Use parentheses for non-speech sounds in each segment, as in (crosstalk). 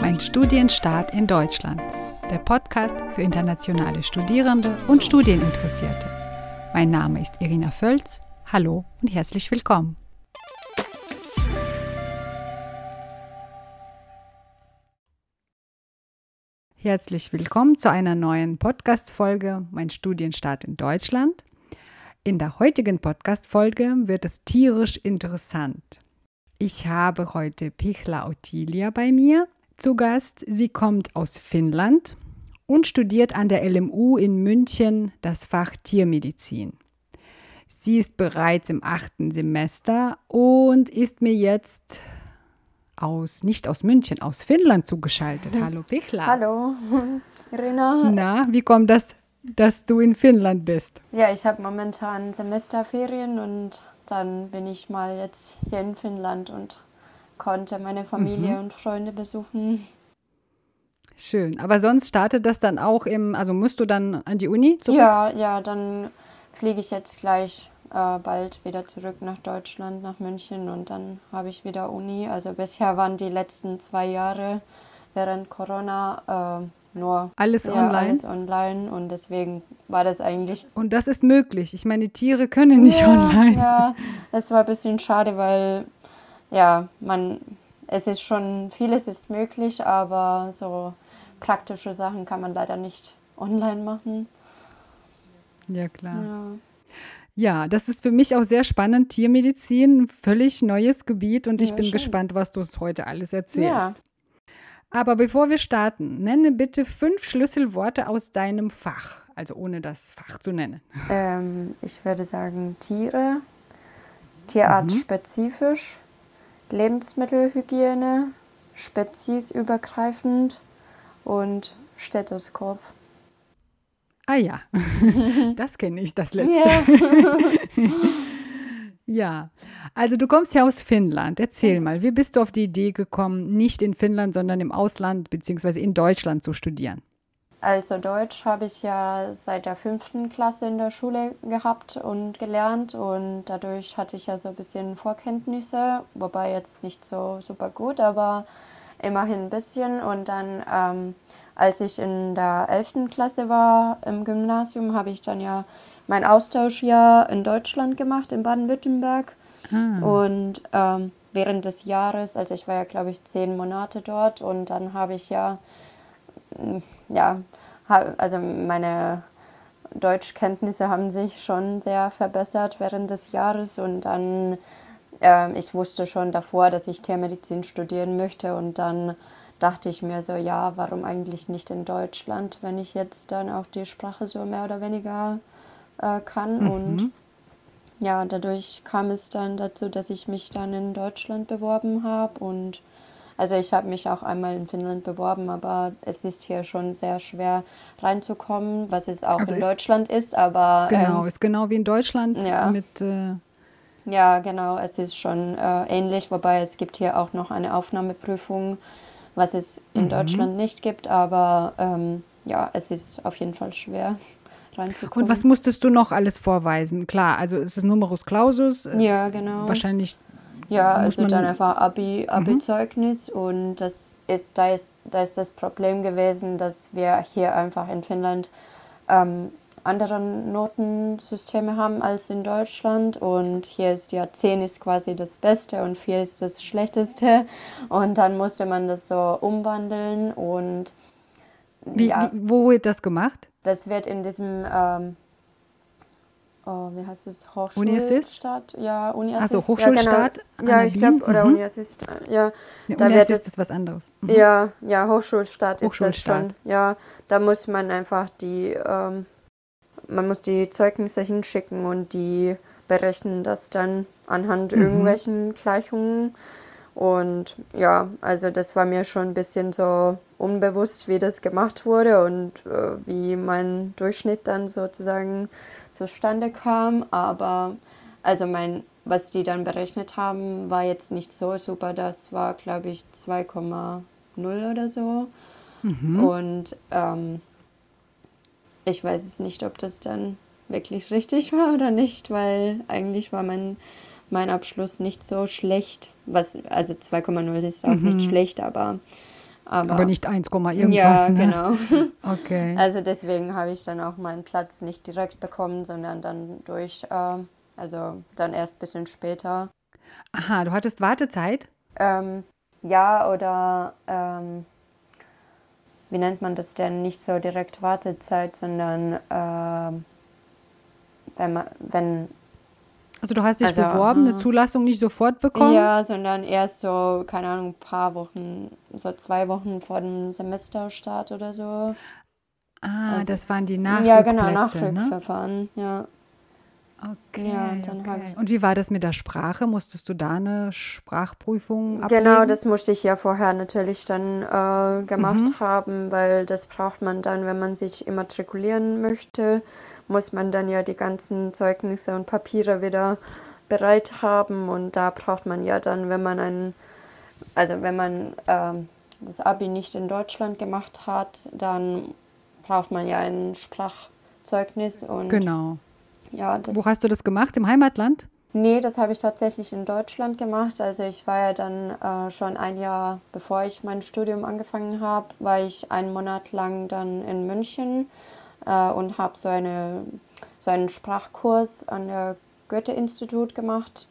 Mein Studienstart in Deutschland. Der Podcast für internationale Studierende und Studieninteressierte. Mein Name ist Irina Völz. Hallo und herzlich willkommen. Herzlich willkommen zu einer neuen Podcast-Folge Mein Studienstart in Deutschland. In der heutigen Podcast-Folge wird es tierisch interessant. Ich habe heute Pichla Ottilia bei mir zu Gast. Sie kommt aus Finnland und studiert an der LMU in München das Fach Tiermedizin. Sie ist bereits im achten Semester und ist mir jetzt aus, nicht aus München, aus Finnland zugeschaltet. (laughs) Hallo Pichla. Hallo, (laughs) Irina. Na, wie kommt das, dass du in Finnland bist? Ja, ich habe momentan Semesterferien und dann bin ich mal jetzt hier in Finnland und konnte meine Familie mhm. und Freunde besuchen. Schön. Aber sonst startet das dann auch im, also musst du dann an die Uni zurück? Ja, ja, dann fliege ich jetzt gleich äh, bald wieder zurück nach Deutschland, nach München und dann habe ich wieder Uni. Also bisher waren die letzten zwei Jahre während Corona äh, nur alles ja, online. Alles online und deswegen war das eigentlich. Und das ist möglich. Ich meine, Tiere können nicht ja, online. Ja, das war ein bisschen schade, weil ja, man, es ist schon, vieles ist möglich, aber so praktische Sachen kann man leider nicht online machen. Ja, klar. Ja. Ja, das ist für mich auch sehr spannend. Tiermedizin, völlig neues Gebiet und ich ja, bin schön. gespannt, was du uns heute alles erzählst. Ja. Aber bevor wir starten, nenne bitte fünf Schlüsselworte aus deinem Fach, also ohne das Fach zu nennen. Ähm, ich würde sagen Tiere, tierartspezifisch, mhm. Lebensmittelhygiene, speziesübergreifend und Stethoskop. Ah ja, (laughs) das kenne ich, das letzte. Ja. (laughs) ja, also du kommst ja aus Finnland. Erzähl mal, wie bist du auf die Idee gekommen, nicht in Finnland, sondern im Ausland bzw. in Deutschland zu studieren? Also Deutsch habe ich ja seit der fünften Klasse in der Schule gehabt und gelernt und dadurch hatte ich ja so ein bisschen Vorkenntnisse, wobei jetzt nicht so super gut, aber immerhin ein bisschen. Und dann ähm, als ich in der 11. Klasse war im Gymnasium, habe ich dann ja mein Austauschjahr in Deutschland gemacht, in Baden-Württemberg. Ah. Und ähm, während des Jahres, also ich war ja, glaube ich, zehn Monate dort und dann habe ich ja, ja, also meine Deutschkenntnisse haben sich schon sehr verbessert während des Jahres und dann, äh, ich wusste schon davor, dass ich Tiermedizin studieren möchte und dann dachte ich mir so, ja, warum eigentlich nicht in Deutschland, wenn ich jetzt dann auch die Sprache so mehr oder weniger äh, kann. Mhm. Und ja, dadurch kam es dann dazu, dass ich mich dann in Deutschland beworben habe. Und also ich habe mich auch einmal in Finnland beworben, aber es ist hier schon sehr schwer reinzukommen, was es auch also in Deutschland ist. Aber genau, ähm, ist genau wie in Deutschland ja. mit äh ja, genau, es ist schon äh, ähnlich, wobei es gibt hier auch noch eine Aufnahmeprüfung was es in mhm. Deutschland nicht gibt. Aber ähm, ja, es ist auf jeden Fall schwer reinzukommen. Und was musstest du noch alles vorweisen? Klar, also ist es Numerus Clausus. Äh, ja, genau. Wahrscheinlich. Ja, also dann einfach Abi, mhm. Abi-Zeugnis mhm. und das ist da, ist, da ist das Problem gewesen, dass wir hier einfach in Finnland ähm, andere Notensysteme haben als in Deutschland. Und hier ist ja 10 ist quasi das Beste und 4 ist das Schlechteste. (laughs) Und dann musste man das so umwandeln. Und wie, ja, wie, wo wird das gemacht? Das wird in diesem, ähm, oh, wie heißt es, Hochschulstaat? Ja, Uniassist. Also Hochschulstaat? Ja, genau. ja ich glaube, oder mhm. Uniassist. Ja, ja da Uniassist wird es, ist was anderes. Mhm. Ja, ja, Hochschulstaat ist das schon. Ja, da muss man einfach die ähm, man muss die Zeugnisse hinschicken und die berechnen das dann anhand mhm. irgendwelchen Gleichungen. Und ja, also das war mir schon ein bisschen so unbewusst, wie das gemacht wurde und äh, wie mein Durchschnitt dann sozusagen zustande kam. Aber also mein, was die dann berechnet haben, war jetzt nicht so super. Das war, glaube ich, 2,0 oder so. Mhm. Und ähm, ich weiß es nicht, ob das dann wirklich richtig (laughs) war oder nicht, weil eigentlich war mein, mein Abschluss nicht so schlecht. Was, also 2,0 ist auch mhm. nicht schlecht, aber Aber, Aber nicht 1, irgendwas. ja, ne? genau. (laughs) Okay. Also deswegen habe ich dann auch meinen Platz nicht direkt bekommen, sondern dann durch, äh, also dann erst ein bisschen später. Aha, du hattest Wartezeit? Ähm, ja, oder ähm, wie nennt man das denn? Nicht so direkt Wartezeit, sondern ähm, wenn man, wenn, Also du hast dich Also, beworben, eine aha. Zulassung nicht sofort bekommen? ja, sondern erst so, keine Ahnung, ein paar Wochen, so zwei Wochen vor dem Semesterstart oder so. Ah, Also das waren die Ja, genau, Nachrückplätze, ne? Nachrückverfahren, ja. Okay, Ja, und dann okay. ich- Und wie war das mit der Sprache? Musstest du da eine Sprachprüfung ablegen? Genau, das musste ich ja vorher natürlich dann äh, gemacht Mhm. haben, weil das braucht man dann, wenn man sich immatrikulieren möchte, muss man dann ja die ganzen Zeugnisse und Papiere wieder bereit haben und da braucht man ja dann, wenn man ein, also wenn man ähm, das Abi nicht in Deutschland gemacht hat, dann braucht man ja ein Sprachzeugnis und Genau. Ja, das Wo hast du das gemacht? Im Heimatland? Nee, das habe ich tatsächlich in Deutschland gemacht. Also ich war ja dann äh, schon ein Jahr, bevor ich mein Studium angefangen habe, war ich einen Monat lang dann in München äh, und habe so, eine, so einen Sprachkurs an der Goethe-Institut gemacht.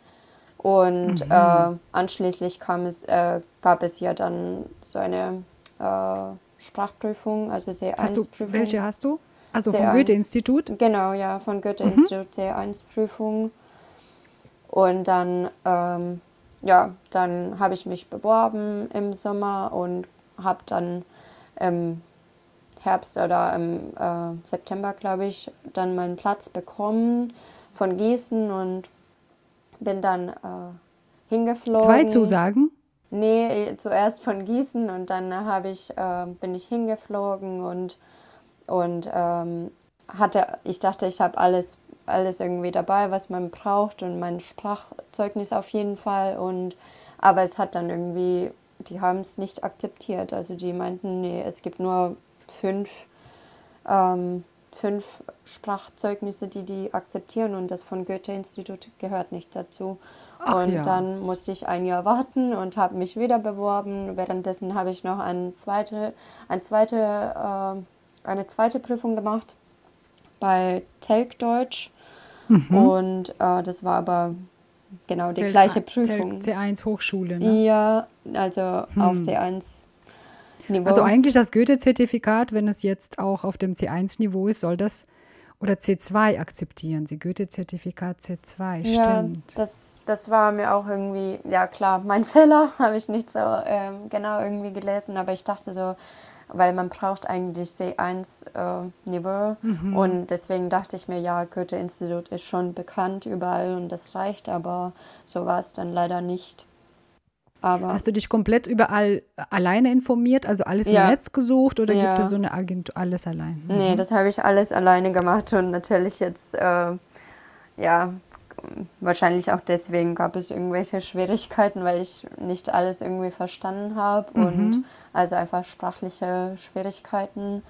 Und äh, anschließend kam es, äh, gab es ja dann so eine äh, Sprachprüfung, also Hast du, C1-Prüfung. welche hast du? Also vom C1. Goethe-Institut? Genau, ja, von Goethe-Institut C1-Prüfung. Und dann, ähm, ja, dann habe ich mich beworben im Sommer und habe dann im Herbst oder im äh, September, glaube ich, dann meinen Platz bekommen von Gießen und bin dann äh, hingeflogen. Zwei Zusagen? Nee, zuerst von Gießen und dann ich, äh, bin ich hingeflogen und, und ähm, hatte, ich dachte, ich habe alles, alles irgendwie dabei, was man braucht und mein Sprachzeugnis auf jeden Fall. Und, aber es hat dann irgendwie, die haben es nicht akzeptiert. Also die meinten, nee, es gibt nur fünf, ähm, fünf Sprachzeugnisse, die die akzeptieren und das von Goethe-Institut gehört nicht dazu. Ach und ja. dann musste ich ein Jahr warten und habe mich wieder beworben. Währenddessen habe ich noch eine zweite, eine zweite, äh, eine zweite Prüfung gemacht bei Telk Deutsch. Mhm. Und äh, das war aber genau die Tel- gleiche Prüfung. C1 Hochschule, ne? Ja, also auf C1 Niveau. Also eigentlich das Goethe-Zertifikat, wenn es jetzt auch auf dem C1-Niveau ist, soll das oder C2 akzeptieren. Sie Goethe-Zertifikat C2, Ja, stimmt. das, das war mir auch irgendwie, ja klar, mein (laughs) Fehler, habe ich nicht so ähm, genau irgendwie gelesen, aber ich dachte so, weil man braucht eigentlich C1 äh, Mhm. und deswegen dachte ich mir, ja, Goethe-Institut ist schon bekannt überall und das reicht, aber so war es dann leider nicht. Aber Hast du dich komplett überall alleine informiert, also alles im Ja. Netz gesucht oder Ja. gibt es so eine Agentur, alles allein? Nee, das habe ich alles alleine gemacht und natürlich jetzt, äh, ja, wahrscheinlich auch deswegen gab es irgendwelche Schwierigkeiten, weil ich nicht alles irgendwie verstanden habe und also einfach sprachliche Schwierigkeiten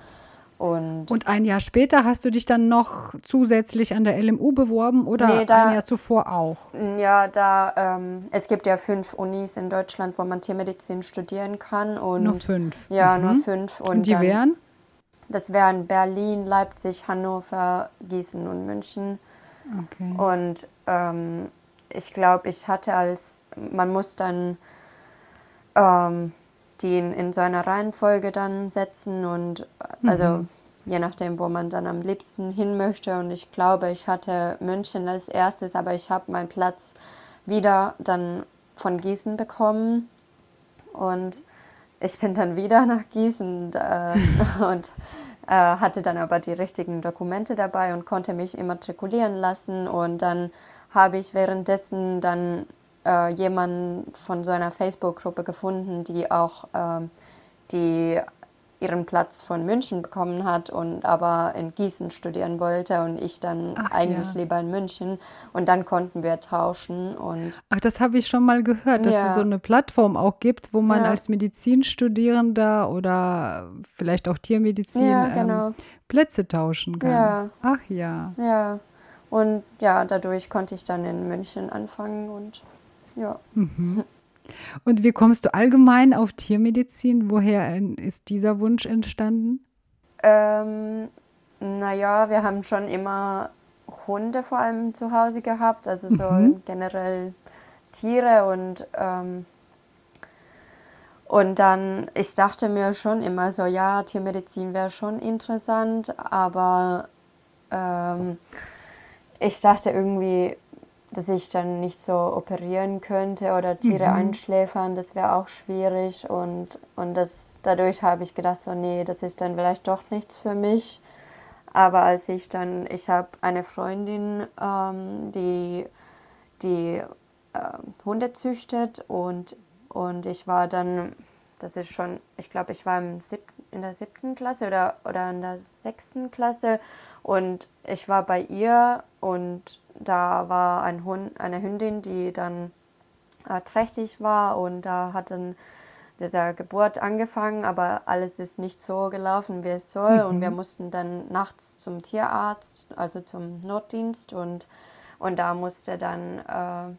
und Und ein Jahr später hast du dich dann noch zusätzlich an der LMU beworben oder Nee, da- ein Jahr zuvor auch? ja, da, ähm, es gibt ja fünf Unis in Deutschland, wo man Tiermedizin studieren kann und Nur fünf. ja, Mhm. nur fünf und, Und die dann, wären? das wären Berlin, Leipzig, Hannover, Gießen und München. Okay. Und ähm, ich glaube, ich hatte als, man muss dann ähm, die in, in so einer Reihenfolge dann setzen und also je nachdem, wo man dann am liebsten hin möchte. Und ich glaube, ich hatte München als erstes, aber ich habe meinen Platz wieder dann von Gießen bekommen. Und ich bin dann wieder (laughs) nach Gießen (laughs) und, äh, und hatte dann aber die richtigen Dokumente dabei und konnte mich immatrikulieren lassen. Und dann habe ich währenddessen dann äh, jemanden von so einer Facebook-Gruppe gefunden, die auch ähm, die ihren Platz von München bekommen hat und aber in Gießen studieren wollte und ich dann Ach, eigentlich ja. lieber in München. Und dann konnten wir tauschen und Ach, das habe ich schon mal gehört, dass Ja. es so eine Plattform auch gibt, wo man Ja. als Medizinstudierender oder vielleicht auch Tiermedizin ähm, genau. Plätze tauschen kann. Ja. Ach ja. Ja, und ja, dadurch konnte ich dann in München anfangen und ja. Und wie kommst du allgemein auf Tiermedizin? Woher ist dieser Wunsch entstanden? Ähm, naja, wir haben schon immer Hunde vor allem zu Hause gehabt, also so mhm. generell Tiere und ähm, und dann, ich dachte mir schon immer so, ja, Tiermedizin wäre schon interessant, aber ähm, ich dachte irgendwie, dass ich dann nicht so operieren könnte oder Tiere mhm. einschläfern, das wäre auch schwierig. Und, und das, dadurch habe ich gedacht, so, nee, das ist dann vielleicht doch nichts für mich. Aber als ich dann, ich habe eine Freundin, ähm, die, die äh, Hunde züchtet und und ich war dann, das ist schon, ich glaube, ich war im siebten, in der siebten Klasse oder, oder in der sechsten Klasse und ich war bei ihr und da war ein Hund, eine Hündin, die dann äh, trächtig war und da hat dann dieser Geburt angefangen, aber alles ist nicht so gelaufen, wie es soll. Mhm. Und wir mussten dann nachts zum Tierarzt, also zum Notdienst und, und da musste dann, äh,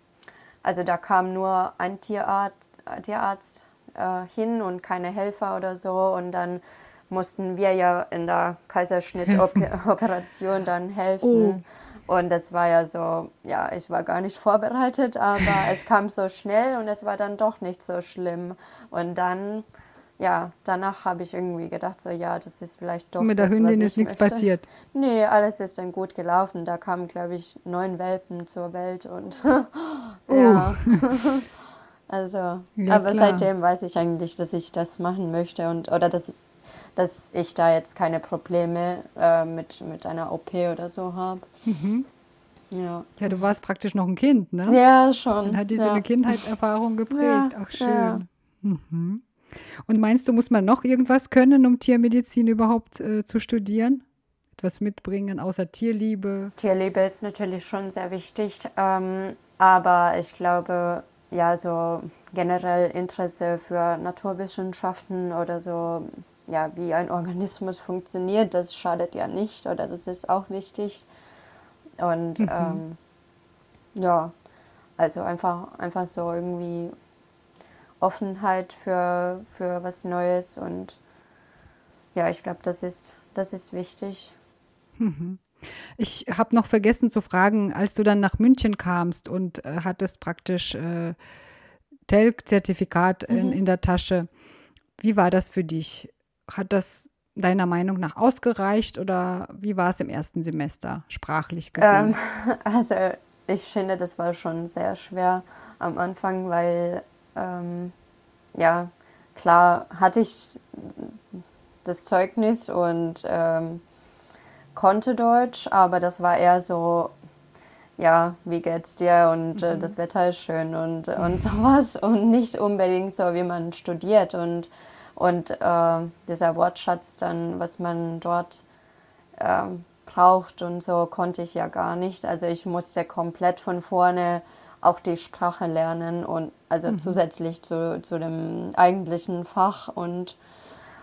also da kam nur ein Tierarzt, Tierarzt äh, hin und keine Helfer oder so. Und dann mussten wir ja in der Kaiserschnittoperation (laughs) dann helfen. Oh. Und das war ja so, ja, ich war gar nicht vorbereitet, aber (laughs) es kam so schnell und es war dann doch nicht so schlimm. Und dann, ja, danach habe ich irgendwie gedacht, so, ja, das ist vielleicht doch. Mit der das, Hündin ist nichts passiert. Nee, alles ist dann gut gelaufen. Da kamen, glaube ich, neun Welpen zur Welt und (laughs) ja. (laughs) Also, ja, aber klar. seitdem weiß ich eigentlich, dass ich das machen möchte und oder dass, dass ich da jetzt keine Probleme äh, mit, mit einer OP oder so habe. Mhm. Ja. ja, du warst praktisch noch ein Kind, ne? Ja, schon. Dann hat diese ja. eine Kindheitserfahrung geprägt. Ja, Ach, schön. Ja. Mhm. Und meinst du, muss man noch irgendwas können, um Tiermedizin überhaupt äh, zu studieren? Etwas mitbringen, außer Tierliebe? Tierliebe ist natürlich schon sehr wichtig, ähm, aber ich glaube, ja, so generell Interesse für Naturwissenschaften oder so, ja, wie ein Organismus funktioniert, das schadet ja nicht oder das ist auch wichtig. Und mhm. ähm, ja, also einfach, einfach so irgendwie Offenheit für, für was Neues und ja, ich glaube, das ist, das ist wichtig. Mhm. Ich habe noch vergessen zu fragen, als du dann nach München kamst und äh, hattest praktisch äh, TELC-Zertifikat mhm. in, in der Tasche, wie war das für dich? Hat das deiner Meinung nach ausgereicht oder wie war es im ersten Semester sprachlich gesehen? Ähm, (laughs) also ich finde, das war schon sehr schwer am Anfang, weil ähm, ja klar hatte ich das Zeugnis und ähm, konnte Deutsch, aber das war eher so, ja, wie geht's dir und äh, mhm. das Wetter ist schön und, und (laughs) sowas und nicht unbedingt so, wie man studiert und, und äh, dieser Wortschatz dann, was man dort äh, braucht und so, konnte ich ja gar nicht. Also ich musste komplett von vorne auch die Sprache lernen und also mhm. zusätzlich zu, zu dem eigentlichen Fach und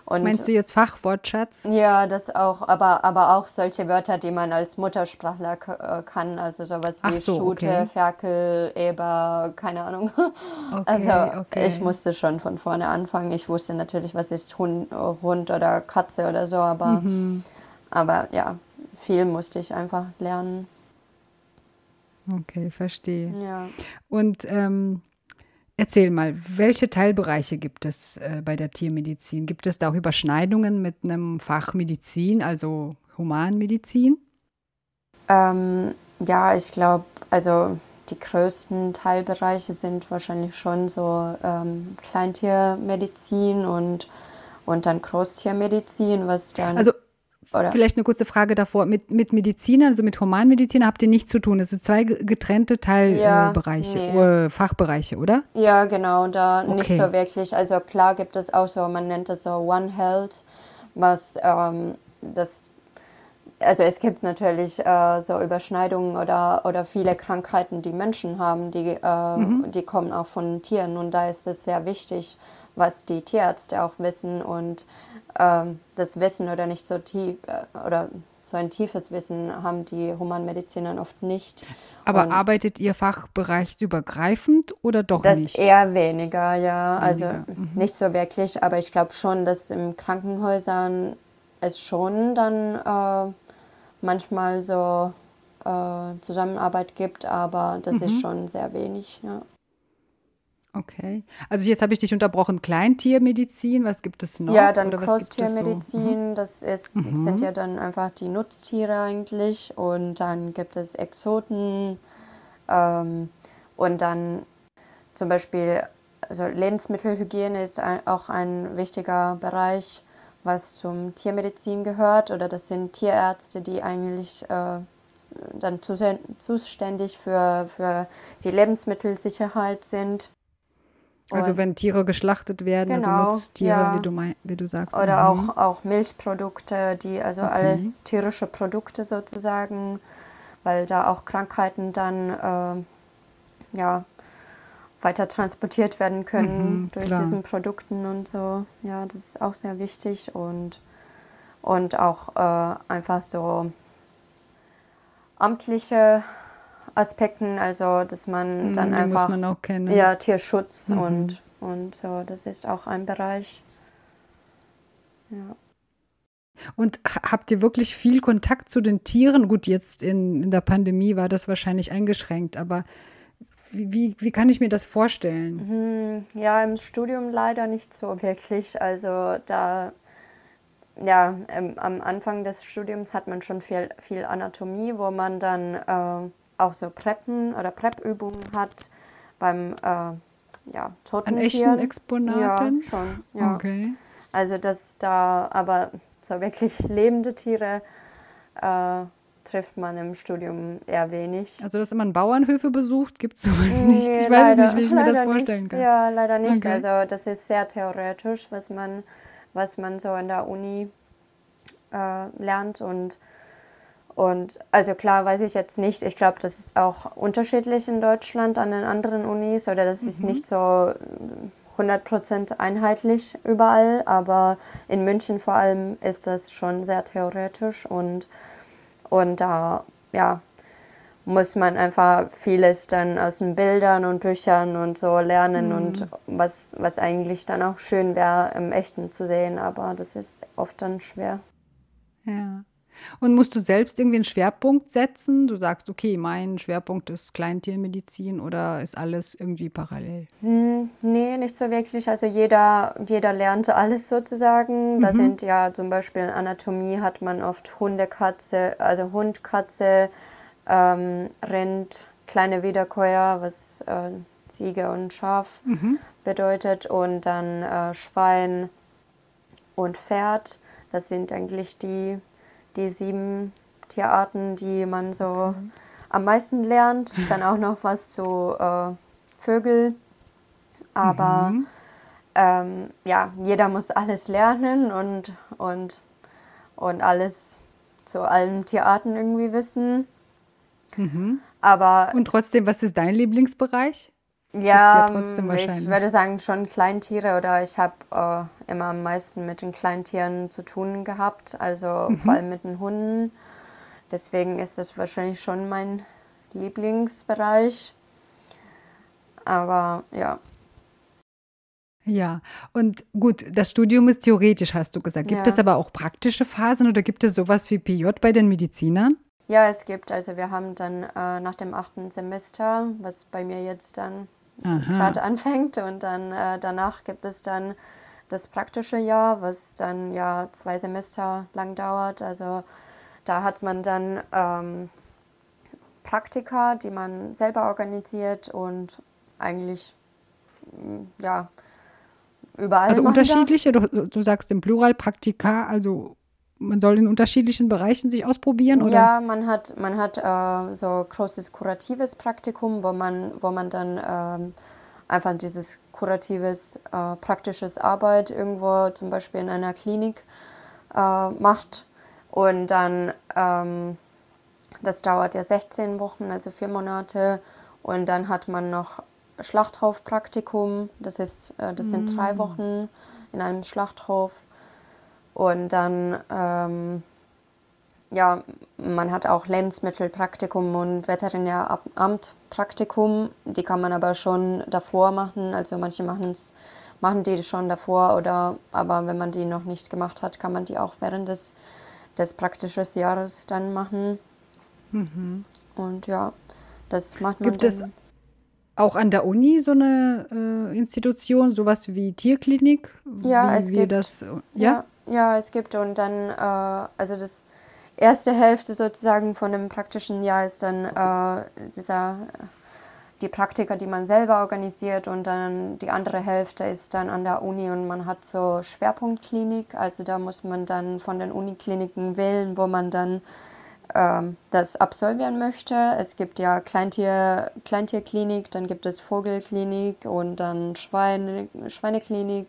und Meinst du jetzt Fachwortschatz? Ja, das auch, aber, aber auch solche Wörter, die man als Muttersprachler äh, kann, also sowas wie so, Stute, okay. Ferkel, Eber, keine Ahnung. (laughs) Okay, also okay. ich musste schon von vorne anfangen. Ich wusste natürlich, was ist Hund, Hund oder Katze oder so, aber, mhm. aber ja, viel musste ich einfach lernen. Okay, verstehe. Ja. Und ähm, Erzähl mal, welche Teilbereiche gibt es äh, bei der Tiermedizin? Gibt es da auch Überschneidungen mit einem Fach Medizin, also Humanmedizin? Ähm, ja, ich glaube, also die größten Teilbereiche sind wahrscheinlich schon so ähm, Kleintiermedizin und, und dann Großtiermedizin, was dann. Also oder? Vielleicht eine kurze Frage davor. Mit, mit Medizinern, also mit Humanmedizinern habt ihr nichts zu tun. Es sind zwei getrennte Teilbereiche, ja, nee. äh, Fachbereiche, oder? Ja, genau, da okay. nicht so wirklich. Also klar gibt es auch so, man nennt das so One Health, was ähm, das, also es gibt natürlich äh, so Überschneidungen oder, oder viele Krankheiten, die Menschen haben, die, äh, mhm. die kommen auch von Tieren und da ist es sehr wichtig, was die Tierärzte auch wissen und ähm, das Wissen oder nicht so tief äh, oder so ein tiefes Wissen haben die Humanmediziner oft nicht. Aber Und arbeitet ihr fachbereichsübergreifend oder doch das nicht? eher weniger, ja. Also Weniger, mhm. nicht so wirklich, aber ich glaube schon, dass in Krankenhäusern es schon dann äh, manchmal so äh, Zusammenarbeit gibt, aber das Mhm. ist schon sehr wenig, ja. Okay. Also jetzt habe ich dich unterbrochen. Kleintiermedizin, was gibt es noch? Ja, dann es so? Mhm. Das ist, sind ja dann einfach die Nutztiere eigentlich. Und dann gibt es Exoten ähm, und dann zum Beispiel, also Lebensmittelhygiene ist ein, auch ein wichtiger Bereich, was zum Tiermedizin gehört. Oder das sind Tierärzte, die eigentlich äh, dann zus- zuständig für, für die Lebensmittelsicherheit sind. Also wenn Tiere geschlachtet werden, Genau, also Nutztiere, ja. wie, du mein, wie du sagst. Oder Mhm. auch, auch Milchprodukte, die, also alle Okay. tierische Produkte sozusagen, weil da auch Krankheiten dann äh, ja, weiter transportiert werden können Mhm, durch klar. diesen Produkten und so. Ja, das ist auch sehr wichtig und, und auch äh, einfach so amtliche Aspekten, also dass man Mhm, dann die einfach man ja, Tierschutz Mhm. und, und so, das ist auch ein Bereich. Ja. Und ha- habt ihr wirklich viel Kontakt zu den Tieren? Gut, jetzt in, in der Pandemie war das wahrscheinlich eingeschränkt, aber wie, wie, wie kann ich mir das vorstellen? Hm, Ja, im Studium leider nicht so wirklich. Also da, ja, ähm, am Anfang des Studiums hat man schon viel, viel Anatomie, wo man dann äh, auch so Preppen oder Prep-Übungen hat beim äh, ja, toten An echten. Exponaten? Ja, schon. Ja. Okay. Also dass da aber so wirklich lebende Tiere äh, trifft man im Studium eher wenig. Also, dass man Bauernhöfe besucht, gibt es sowas nicht. Nee, Ich weiß leider- es nicht, wie ich mir das vorstellen nicht. kann. Ja, leider nicht. Okay. Also das ist sehr theoretisch, was man, was man so in der Uni äh, lernt und und also klar weiß ich jetzt nicht, ich glaube, das ist auch unterschiedlich in Deutschland an den anderen Unis oder das Mhm. ist nicht so 100% einheitlich überall, aber in München vor allem ist das schon sehr theoretisch und, und da ja, muss man einfach vieles dann aus den Bildern und Büchern und so lernen und was, was eigentlich dann auch schön wäre, im Echten zu sehen, aber das ist oft dann schwer. Ja. Und musst du selbst irgendwie einen Schwerpunkt setzen? Du sagst, okay, mein Schwerpunkt ist Kleintiermedizin oder ist alles irgendwie parallel? Hm, nee, nicht so wirklich. Also jeder, jeder lernt alles sozusagen. Da sind ja zum Beispiel in Anatomie hat man oft Hunde, Katze, also Hund, Katze, ähm, Rind, kleine Wiederkäuer, was äh, Ziege und Schaf bedeutet und dann äh, Schwein und Pferd. Das sind eigentlich die, die sieben Tierarten, die man so am meisten lernt. Dann auch noch was zu äh, Vögel. Aber ähm, ja, jeder muss alles lernen und, und, und alles zu allen Tierarten irgendwie wissen. Aber Und trotzdem, was ist dein Lieblingsbereich? Ja, ja wahrscheinlich. ich würde sagen schon Kleintiere oder ich habe äh, immer am meisten mit den Kleintieren zu tun gehabt, also Mhm. vor allem mit den Hunden. Deswegen ist das wahrscheinlich schon mein Lieblingsbereich. Aber ja, Ja, und gut, das Studium ist theoretisch, hast du gesagt. Gibt Ja. es aber auch praktische Phasen oder gibt es sowas wie PJ bei den Medizinern? ja, es gibt, also wir haben dann äh, nach dem achten Semester, was bei mir jetzt dann. Gerade anfängt und dann äh, danach gibt es dann das praktische Jahr, was dann ja zwei Semester lang dauert. Also da hat man dann ähm, Praktika, die man selber organisiert und eigentlich mm, ja überall Also unterschiedliche, du, du sagst im Plural Praktika, also man soll in unterschiedlichen Bereichen sich ausprobieren oder? Ja, man hat, man hat äh, so großes kuratives Praktikum, wo man, wo man dann ähm, einfach dieses kuratives, äh, praktisches Arbeit irgendwo zum Beispiel in einer Klinik äh, macht. Und dann, ähm, das dauert ja 16 Wochen, also vier Monate. Und dann hat man noch Schlachthofpraktikum, das, ist, äh, das sind drei Wochen in einem Schlachthof. Und dann ähm, ja, man hat auch Lebensmittelpraktikum und Veterinäramtpraktikum. Die kann man aber schon davor machen. Also manche machen's, machen die schon davor oder aber wenn man die noch nicht gemacht hat, kann man die auch während des, des praktischen Jahres dann machen. Mhm. Und ja, das macht man Gibt dann. es auch an der Uni so eine äh, Institution, sowas wie Tierklinik? Ja, wie es gibt. Das, ja? ja? Ja, es gibt und dann, äh, also das erste Hälfte sozusagen von dem praktischen Jahr ist dann äh, dieser, die Praktika, die man selber organisiert und dann die andere Hälfte ist dann an der Uni und man hat so Schwerpunktklinik, also da muss man dann von den Unikliniken wählen, wo man dann ähm, das absolvieren möchte. Es gibt ja Kleintier, Kleintierklinik, dann gibt es Vogelklinik und dann Schweine, Schweineklinik,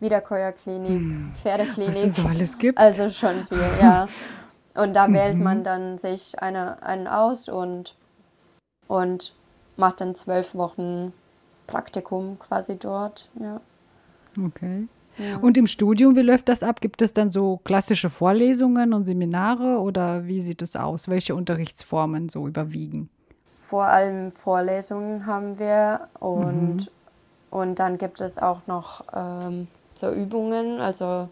Wiederkäuerklinik, hm. Pferdeklinik. Was es so alles gibt. Also schon viel, ja. (laughs) Und da mhm. wählt man dann sich eine, einen aus und, und macht dann zwölf Wochen Praktikum quasi dort, ja. Okay. Und im Studium, wie läuft das ab? Gibt es dann so klassische Vorlesungen und Seminare oder wie sieht es aus? Welche Unterrichtsformen so überwiegen? Vor allem Vorlesungen haben wir und, mhm. und dann gibt es auch noch ähm, so Übungen, also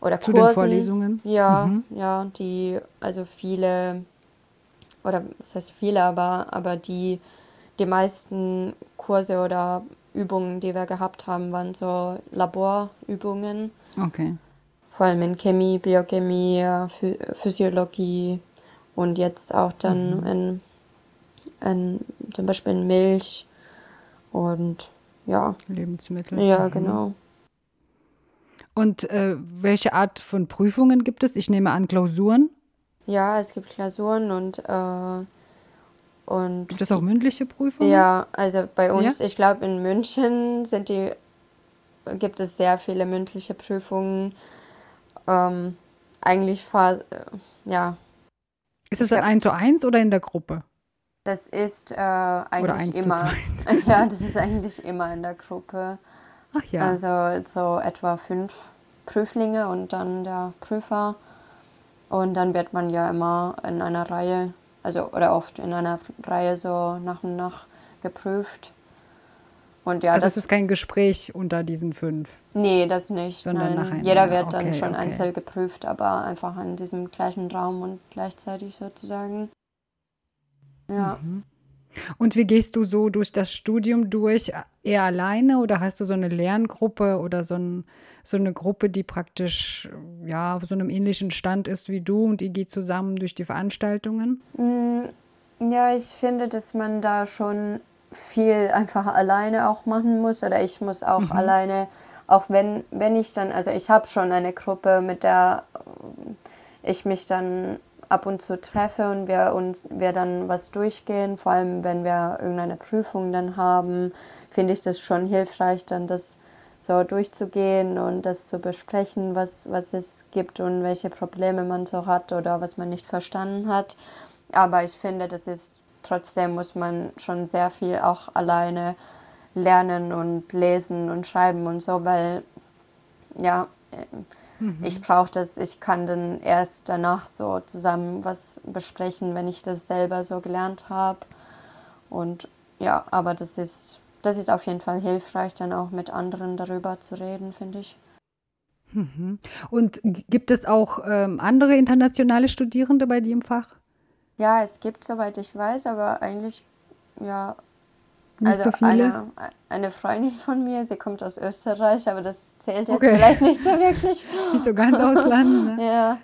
oder Zu Kursen. den Vorlesungen? Ja, mhm. ja, die, also viele, oder was heißt viele, aber, aber die, die meisten Kurse oder Übungen, die wir gehabt haben, waren so Laborübungen. Okay. Vor allem in Chemie, Biochemie, Physiologie und jetzt auch dann mhm. in, in, zum Beispiel in Milch und ja. Lebensmittel. Ja, mhm. Und äh, welche Art von Prüfungen gibt es? Ich nehme an Klausuren. Ja, es gibt Klausuren und äh, und Gibt es auch mündliche Prüfungen? Ja, also bei uns, ja? ich glaube in München sind die, gibt es sehr viele mündliche Prüfungen. Ähm, eigentlich äh, ja. Ist es dann eins zu eins oder in der Gruppe? Das ist äh, eigentlich immer. (laughs) ja, das ist eigentlich immer in der Gruppe. Ach ja. Also so etwa fünf Prüflinge und dann der Prüfer. Und dann wird man ja immer in einer Reihe also oder oft in einer Reihe so nach und nach geprüft. Und ja, also das, es ist kein Gespräch unter diesen fünf? Nee, das nicht. Sondern Nein. Jeder wird okay, dann schon okay. einzeln geprüft, aber einfach in diesem gleichen Raum und gleichzeitig sozusagen. Ja. Mhm. Und wie gehst du so durch das Studium durch? Eher alleine oder hast du so eine Lerngruppe oder so, ein, so eine Gruppe, die praktisch ja, auf so einem ähnlichen Stand ist wie du und die geht zusammen durch die Veranstaltungen? Mm, ja, ich finde, dass man da schon viel einfach alleine auch machen muss oder ich muss auch mhm. alleine, auch wenn, wenn ich dann, also ich habe schon eine Gruppe, mit der ich mich dann ab und zu treffe und wir uns wir dann was durchgehen, vor allem wenn wir irgendeine Prüfung dann haben, finde ich das schon hilfreich, dann das so durchzugehen und das zu besprechen, was, was es gibt und welche Probleme man so hat oder was man nicht verstanden hat. Aber ich finde, das ist trotzdem muss man schon sehr viel auch alleine lernen und lesen und schreiben und so, weil ja, Mhm. Ich brauche das, ich kann dann erst danach so zusammen was besprechen, wenn ich das selber so gelernt habe. Und ja, aber das ist, das ist auf jeden Fall hilfreich, dann auch mit anderen darüber zu reden, finde ich. Mhm. Und gibt es auch ähm, andere internationale Studierende bei dir im Fach? Ja, es gibt, soweit ich weiß, aber eigentlich ja nicht also so viele? Eine, eine Freundin von mir, sie kommt aus Österreich, aber das zählt jetzt okay. vielleicht nicht so wirklich. (laughs) Nicht so ganz Ausland. Ne? (laughs) ja.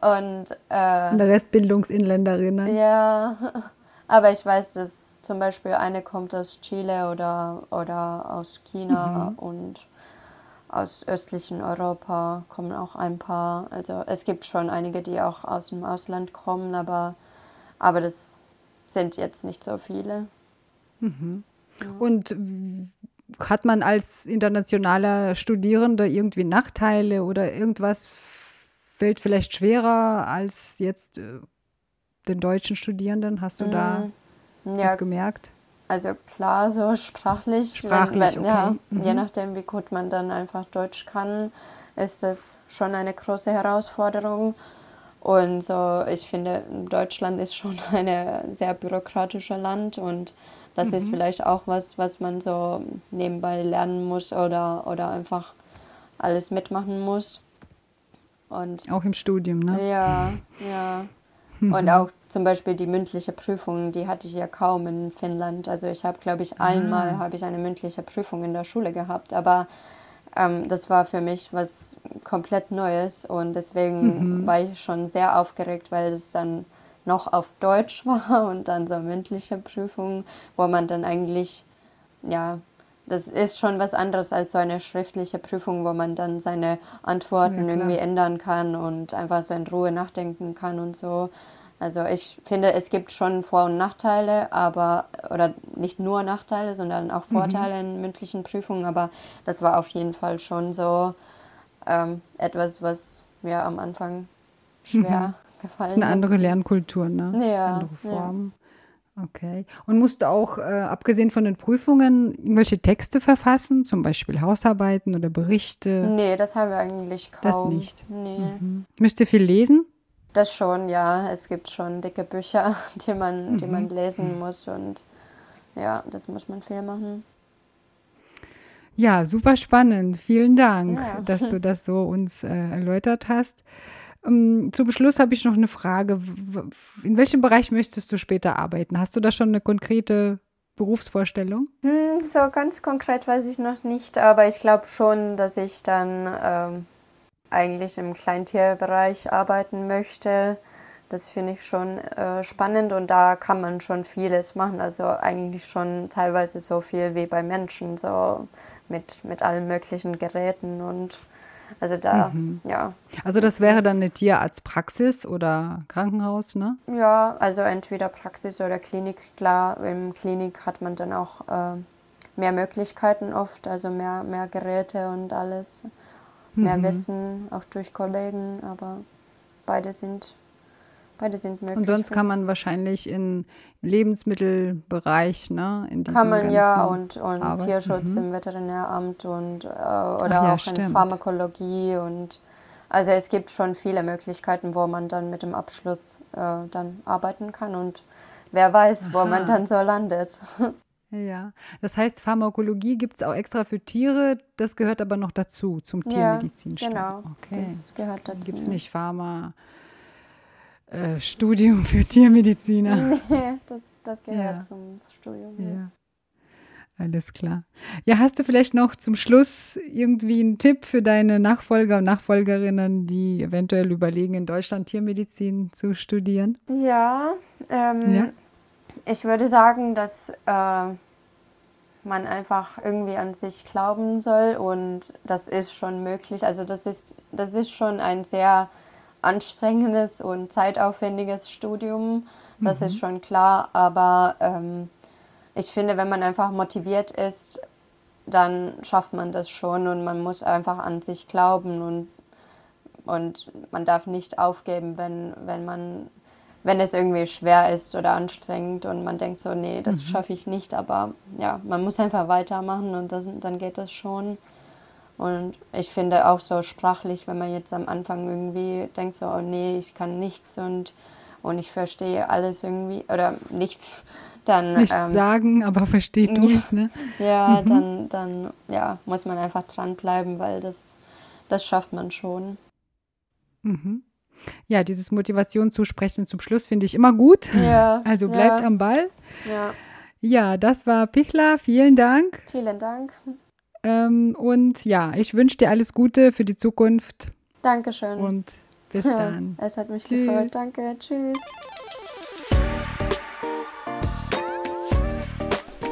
Und, äh, Und der Rest Bildungsinländerinnen. Ja, (laughs) aber ich weiß, dass zum Beispiel eine kommt aus Chile oder, oder aus China mhm. und aus östlichen Europa kommen auch ein paar. Also es gibt schon einige, die auch aus dem Ausland kommen, aber, aber das sind jetzt nicht so viele. Mhm. Und hat man als internationaler Studierender irgendwie Nachteile oder irgendwas fällt vielleicht schwerer als jetzt äh, den deutschen Studierenden? Hast du da mhm. ja, was gemerkt? Also klar, so sprachlich. Sprachlich, wenn, wenn, okay. ja, mhm. Je nachdem, wie gut man dann einfach Deutsch kann, ist das schon eine große Herausforderung. Und so, ich finde, Deutschland ist schon (laughs) ein sehr bürokratisches Land und das mhm. ist vielleicht auch was, was man so nebenbei lernen muss oder, oder einfach alles mitmachen muss. Und auch im Studium, ne? Ja, ja. (laughs) Und auch zum Beispiel die mündliche Prüfung, die hatte ich ja kaum in Finnland. Also ich habe, glaube ich, einmal ah. habe ich eine mündliche Prüfung in der Schule gehabt, aber ähm, das war für mich was komplett Neues und deswegen mhm. war ich schon sehr aufgeregt, weil es dann noch auf Deutsch (laughs) war und dann so mündliche Prüfung, wo man dann eigentlich, ja, das ist schon was anderes als so eine schriftliche Prüfung, wo man dann seine Antworten ja, irgendwie ändern kann und einfach so in Ruhe nachdenken kann und so. Also ich finde, es gibt schon Vor- und Nachteile, aber oder nicht nur Nachteile, sondern auch mhm. Vorteile mhm. in mündlichen Prüfungen. Aber das war auf jeden Fall schon so ähm, etwas, was mir am Anfang (laughs) schwer. Gefallen. Das ist eine andere Lernkultur, ne? Ja. Andere Formen. Ja. Okay. Und musst du auch, äh, abgesehen von den Prüfungen, irgendwelche Texte verfassen, zum Beispiel Hausarbeiten oder Berichte? Nee, das haben wir eigentlich kaum. Das nicht. Nee. Mhm. Müsst ihr viel lesen? Das schon, ja. Es gibt schon dicke Bücher, (laughs) die man, mhm. die man lesen muss und ja, das muss man viel machen. Ja, super spannend. Vielen Dank, ja. dass du das so uns äh, erläutert hast. Um, zum Schluss habe ich noch eine Frage. In welchem Bereich möchtest du später arbeiten? Hast du da schon eine konkrete Berufsvorstellung? Hm, so ganz konkret weiß ich noch nicht, aber ich glaube schon, dass ich dann ähm, eigentlich im Kleintierbereich arbeiten möchte. Das finde ich schon äh, spannend und da kann man schon vieles machen. Also eigentlich schon teilweise so viel wie bei Menschen, so mit, mit allen möglichen Geräten und also da, mhm. ja. Also das wäre dann eine Tierarztpraxis oder Krankenhaus, ne? Ja, also entweder Praxis oder Klinik. Klar, im Klinik hat man dann auch äh, mehr Möglichkeiten oft, also mehr, mehr Geräte und alles, mehr mhm. Wissen, auch durch Kollegen, aber beide sind Beide sind möglich. Und sonst kann man wahrscheinlich im Lebensmittelbereich, ne? In kann man ja und, und Tierschutz mhm. im Veterinäramt und äh, oder ja, auch stimmt. in Pharmakologie und also es gibt schon viele Möglichkeiten, wo man dann mit dem Abschluss äh, dann arbeiten kann und wer weiß, Aha. wo man dann so landet. (laughs) Ja, das heißt, Pharmakologie gibt es auch extra für Tiere, das gehört aber noch dazu, zum Tiermedizin. Ja, genau, okay. das gehört dazu. Gibt es nicht Pharma, äh, Studium für Tiermediziner. (laughs) Nee, das, das gehört ja. zum Studium. Ja. ja. Alles klar. Ja, hast du vielleicht noch zum Schluss irgendwie einen Tipp für deine Nachfolger und Nachfolgerinnen, die eventuell überlegen, in Deutschland Tiermedizin zu studieren? Ja, ähm, ja? ich würde sagen, dass äh, man einfach irgendwie an sich glauben soll und das ist schon möglich. Also das ist, das ist schon ein sehr anstrengendes und zeitaufwendiges Studium, das mhm. ist schon klar, aber ähm, ich finde, wenn man einfach motiviert ist, dann schafft man das schon und man muss einfach an sich glauben und, und man darf nicht aufgeben, wenn, wenn man wenn es irgendwie schwer ist oder anstrengend und man denkt so, nee, das mhm. schaffe ich nicht, aber ja, man muss einfach weitermachen und das, dann geht das schon. Und ich finde auch so sprachlich, wenn man jetzt am Anfang irgendwie denkt, so, oh nee, ich kann nichts und, und ich verstehe alles irgendwie oder nichts, dann. Nichts ähm, sagen, aber versteht du es, ne? (laughs) Ja, mhm. dann, dann ja, muss man einfach dranbleiben, weil das, das schafft man schon. Mhm. Ja, dieses Motivation zu sprechen zum Schluss finde ich immer gut. Ja, (laughs) also bleibt ja. am Ball. Ja. Ja, das war Pichler. Vielen Dank. Vielen Dank. Ähm, und ja, ich wünsche dir alles Gute für die Zukunft. Dankeschön. Und bis (laughs) dann. es hat mich Tschüss. gefreut. Danke. Tschüss.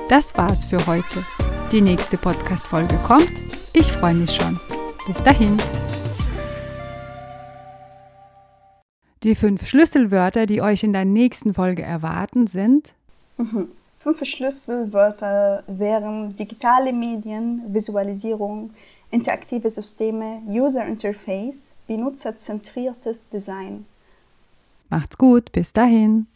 Das war's für heute. Die nächste Podcast-Folge kommt. Ich freue mich schon. Bis dahin. Die fünf Schlüsselwörter, die euch in der nächsten Folge erwarten, sind mhm. Fünf Schlüsselwörter wären digitale Medien, Visualisierung, interaktive Systeme, User Interface, benutzerzentriertes Design. Macht's gut, bis dahin.